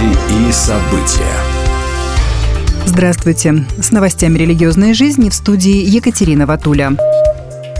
Новости и события. Здравствуйте. С новостями религиозной жизни в студии Екатерина Ватуля.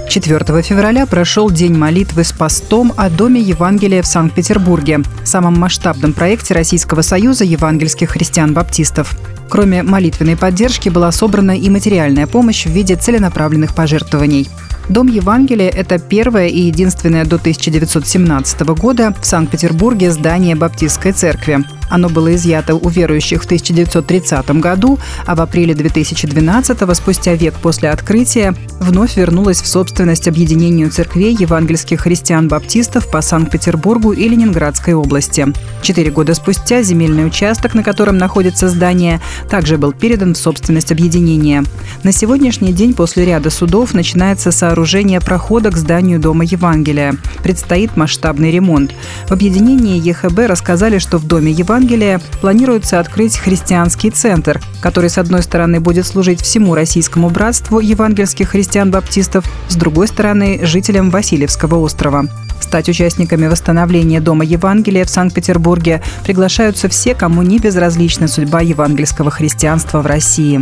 4 февраля прошел День молитвы с постом о Доме Евангелия в Санкт-Петербурге, самом масштабном проекте Российского союза евангельских христиан-баптистов. Кроме молитвенной поддержки была собрана и материальная помощь в виде целенаправленных пожертвований. Дом Евангелия – это первое и единственное до 1917 года в Санкт-Петербурге здание Баптистской церкви. Оно было изъято у верующих в 1930 году, а в апреле 2012 спустя век после открытия, вновь вернулось в собственность объединению церквей евангельских христиан-баптистов по Санкт-Петербургу и Ленинградской области. Четыре года спустя земельный участок, на котором находится здание, также был передан в собственность объединения. На сегодняшний день после ряда судов начинается сооружение прохода к зданию Дома Евангелия. Предстоит масштабный ремонт. В объединении ЕХБ рассказали, что в Доме Евангелия Евангелия планируется открыть христианский центр, который, с одной стороны, будет служить всему российскому братству евангельских христиан-баптистов, с другой стороны, жителям Васильевского острова. Стать участниками восстановления Дома Евангелия в Санкт-Петербурге приглашаются все, кому не безразлична судьба евангельского христианства в России.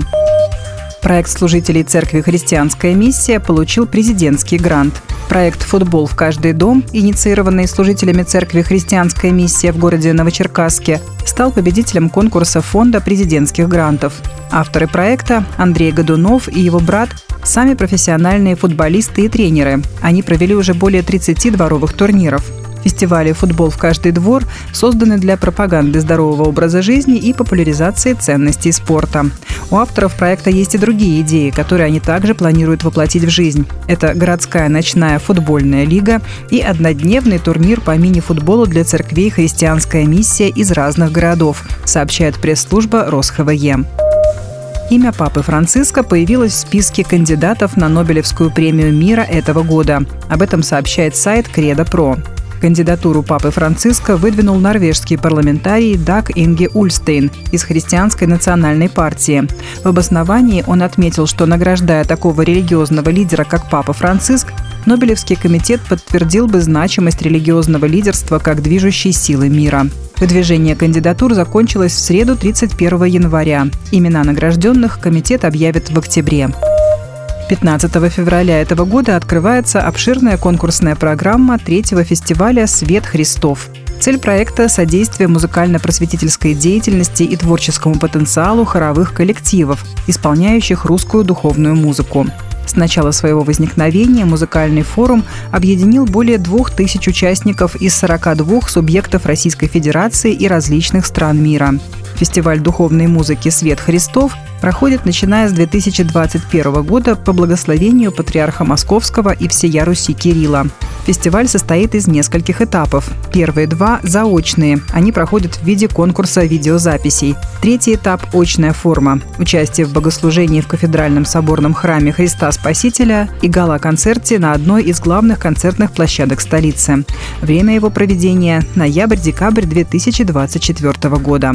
Проект служителей церкви «Христианская миссия» получил президентский грант. Проект «Футбол в каждый дом», инициированный служителями церкви «Христианская миссия» в городе Новочеркасске, стал победителем конкурса фонда президентских грантов. Авторы проекта – Андрей Годунов и его брат – сами профессиональные футболисты и тренеры. Они провели уже более 30 дворовых турниров. Фестивали «Футбол в каждый двор» созданы для пропаганды здорового образа жизни и популяризации ценностей спорта. У авторов проекта есть и другие идеи, которые они также планируют воплотить в жизнь. Это городская ночная футбольная лига и однодневный турнир по мини-футболу для церквей «Христианская миссия» из разных городов, сообщает пресс-служба РосХВЕ. Имя Папы Франциска появилось в списке кандидатов на Нобелевскую премию мира этого года. Об этом сообщает сайт Кредо Про. Кандидатуру Папы Франциска выдвинул норвежский парламентарий Даг Инге Ульстейн из Христианской национальной партии. В обосновании он отметил, что награждая такого религиозного лидера, как Папа Франциск, Нобелевский комитет подтвердил бы значимость религиозного лидерства как движущей силы мира. Выдвижение кандидатур закончилось в среду 31 января. Имена награжденных комитет объявит в октябре. 15 февраля этого года открывается обширная конкурсная программа третьего фестиваля «Свет Христов». Цель проекта – содействие музыкально-просветительской деятельности и творческому потенциалу хоровых коллективов, исполняющих русскую духовную музыку. С начала своего возникновения музыкальный форум объединил более двух тысяч участников из 42 субъектов Российской Федерации и различных стран мира. Фестиваль духовной музыки «Свет Христов» проходит начиная с 2021 года по благословению патриарха Московского и всея Руси Кирилла. Фестиваль состоит из нескольких этапов. Первые два – заочные. Они проходят в виде конкурса видеозаписей. Третий этап – очная форма. Участие в богослужении в кафедральном соборном храме Христа Спасителя и гала-концерте на одной из главных концертных площадок столицы. Время его проведения – ноябрь-декабрь 2024 года.